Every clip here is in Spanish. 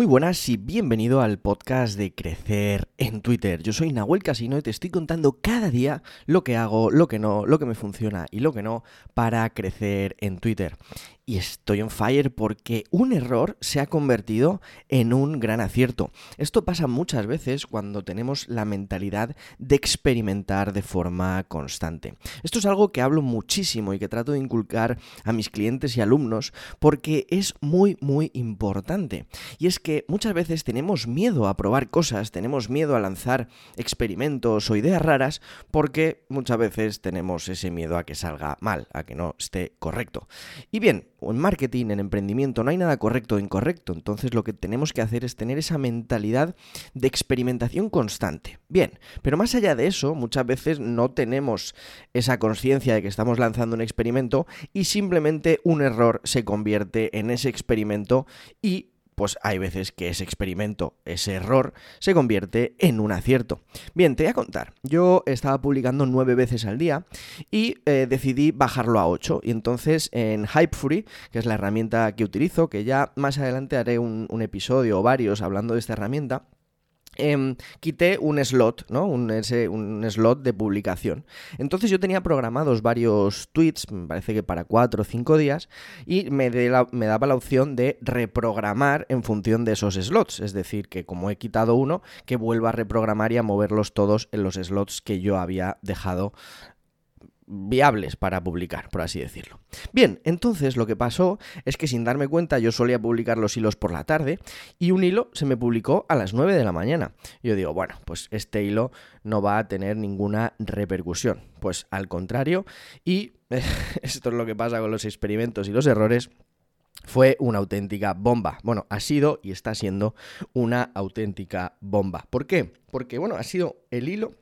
Muy buenas y bienvenido al podcast de Crecer en Twitter. Yo soy Nahuel Casino y te estoy contando cada día lo que hago, lo que no, lo que me funciona y lo que no para crecer en Twitter y estoy on fire porque un error se ha convertido en un gran acierto. Esto pasa muchas veces cuando tenemos la mentalidad de experimentar de forma constante. Esto es algo que hablo muchísimo y que trato de inculcar a mis clientes y alumnos porque es muy muy importante. Y es que muchas veces tenemos miedo a probar cosas, tenemos miedo a lanzar experimentos o ideas raras porque muchas veces tenemos ese miedo a que salga mal, a que no esté correcto. Y bien, o en marketing, en emprendimiento, no hay nada correcto o incorrecto. Entonces lo que tenemos que hacer es tener esa mentalidad de experimentación constante. Bien, pero más allá de eso, muchas veces no tenemos esa conciencia de que estamos lanzando un experimento y simplemente un error se convierte en ese experimento y pues hay veces que ese experimento, ese error, se convierte en un acierto. Bien, te voy a contar. Yo estaba publicando nueve veces al día y eh, decidí bajarlo a ocho. Y entonces en Hypefree, que es la herramienta que utilizo, que ya más adelante haré un episodio o varios hablando de esta herramienta, Em, quité un slot, ¿no? Un, un, slot de publicación. Entonces yo tenía programados varios tweets, me parece que para cuatro o cinco días, y me, me, daba la opción de reprogramar en función de esos slots. Es decir, que como he quitado uno, que vuelva a reprogramar y a moverlos todos en los slots que yo había dejado viables para publicar, por así decirlo. Bien, entonces lo que pasó es que sin darme cuenta yo solía publicar los hilos por la tarde y un hilo se me publicó a las 9 de la mañana. Yo digo, bueno, pues este hilo no va a tener ninguna repercusión. Pues al contrario, y esto es lo que pasa con los experimentos y los errores, fue una auténtica bomba. Bueno, ha sido y está siendo una auténtica bomba. ¿Por qué? Porque, bueno, ha sido el hilo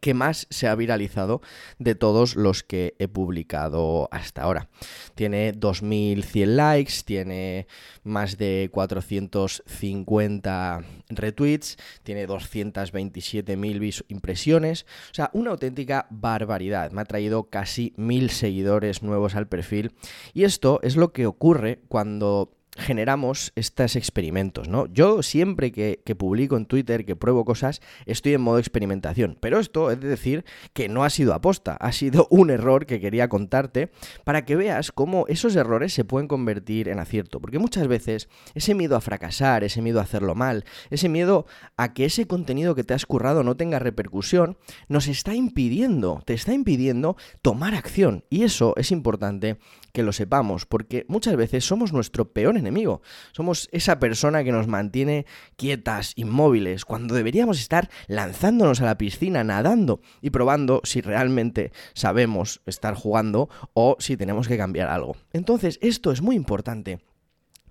que más se ha viralizado de todos los que he publicado hasta ahora. Tiene 2100 likes, tiene más de 450 retweets, tiene 227.000 impresiones, o sea, una auténtica barbaridad. Me ha traído casi mil seguidores nuevos al perfil y esto es lo que ocurre cuando generamos estos experimentos, ¿no? Yo siempre que, publico en Twitter, que pruebo cosas, estoy en modo experimentación. Pero esto es decir que no ha sido aposta, ha sido un error que quería contarte para que veas cómo esos errores se pueden convertir en acierto. Porque muchas veces ese miedo a fracasar, ese miedo a hacerlo mal, ese miedo a que ese contenido que te has currado no tenga repercusión, nos está impidiendo, te está impidiendo tomar acción. Y eso es importante que lo sepamos, porque muchas veces somos nuestro peor enemigo. Somos esa persona que nos mantiene quietas, inmóviles, cuando deberíamos estar lanzándonos a la piscina, nadando y probando si realmente sabemos estar jugando o si tenemos que cambiar algo. Entonces, esto es muy importante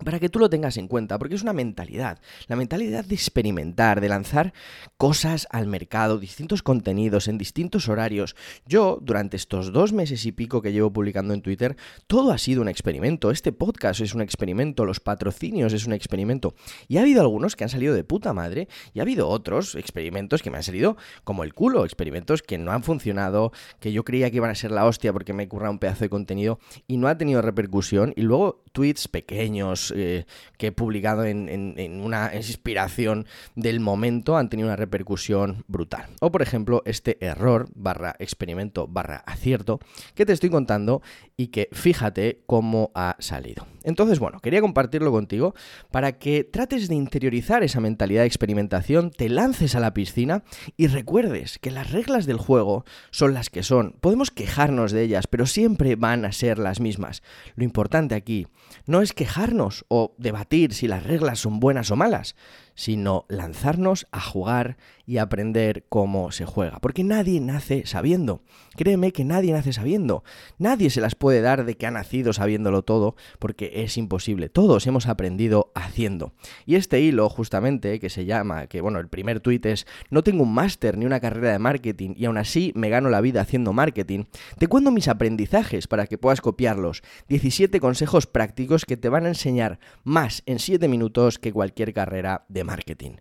para que tú lo tengas en cuenta, porque es una mentalidad, la mentalidad de experimentar, de lanzar cosas al mercado, distintos contenidos en distintos horarios. Yo, durante estos dos meses y pico que llevo publicando en Twitter, todo ha sido un experimento. Este podcast es un experimento, los patrocinios es un experimento. Y ha habido algunos que han salido de puta madre, y ha habido otros experimentos que me han salido como el culo, experimentos que no han funcionado, que yo creía que iban a ser la hostia porque me he currado un pedazo de contenido y no ha tenido repercusión, y luego tweets pequeños, eh, que he publicado en, una inspiración del momento han tenido una repercusión brutal. O por ejemplo, este error barra experimento barra acierto que te estoy contando y que fíjate cómo ha salido. Entonces, bueno, quería compartirlo contigo para que trates de interiorizar esa mentalidad de experimentación, te lances a la piscina y recuerdes que las reglas del juego son las que son. Podemos quejarnos de ellas, pero siempre van a ser las mismas. Lo importante aquí no es quejarnos, o debatir si las reglas son buenas o malas, sino lanzarnos a jugar y aprender cómo se juega. Porque nadie nace sabiendo. Créeme que nadie nace sabiendo. Nadie se las puede dar de que ha nacido sabiéndolo todo, porque es imposible. Todos hemos aprendido haciendo. Y este hilo, justamente, que se llama, que bueno, el primer tuit es, no tengo un máster ni una carrera de marketing y aún así me gano la vida haciendo marketing, te cuento mis aprendizajes para que puedas copiarlos. 17 consejos prácticos que te van a enseñar más en 7 minutos que cualquier carrera de marketing.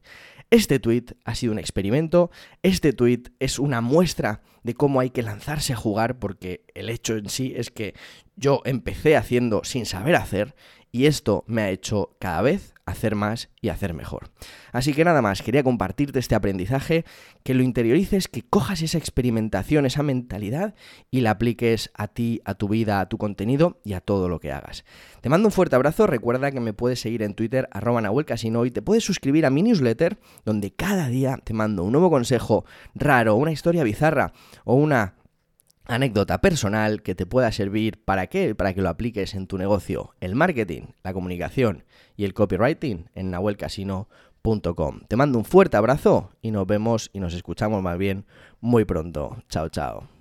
Este tweet ha sido un experimento, este tweet es una muestra de cómo hay que lanzarse a jugar porque el hecho en sí es que yo empecé haciendo sin saber hacer y esto me ha hecho cada vez hacer más y hacer mejor. Así que nada más, quería compartirte este aprendizaje, que lo interiorices, que cojas esa experimentación, esa mentalidad y la apliques a ti, a tu vida, a tu contenido y a todo lo que hagas. Te mando un fuerte abrazo, recuerda que me puedes seguir en Twitter arroba y te puedes suscribir a mi newsletter donde cada día te mando un nuevo consejo raro, una historia bizarra o una anécdota personal que te pueda servir para qué, para que lo apliques en tu negocio, el marketing, la comunicación y el copywriting en nahuelcasino.com. Te mando un fuerte abrazo y nos vemos y nos escuchamos más bien muy pronto. Chao, chao.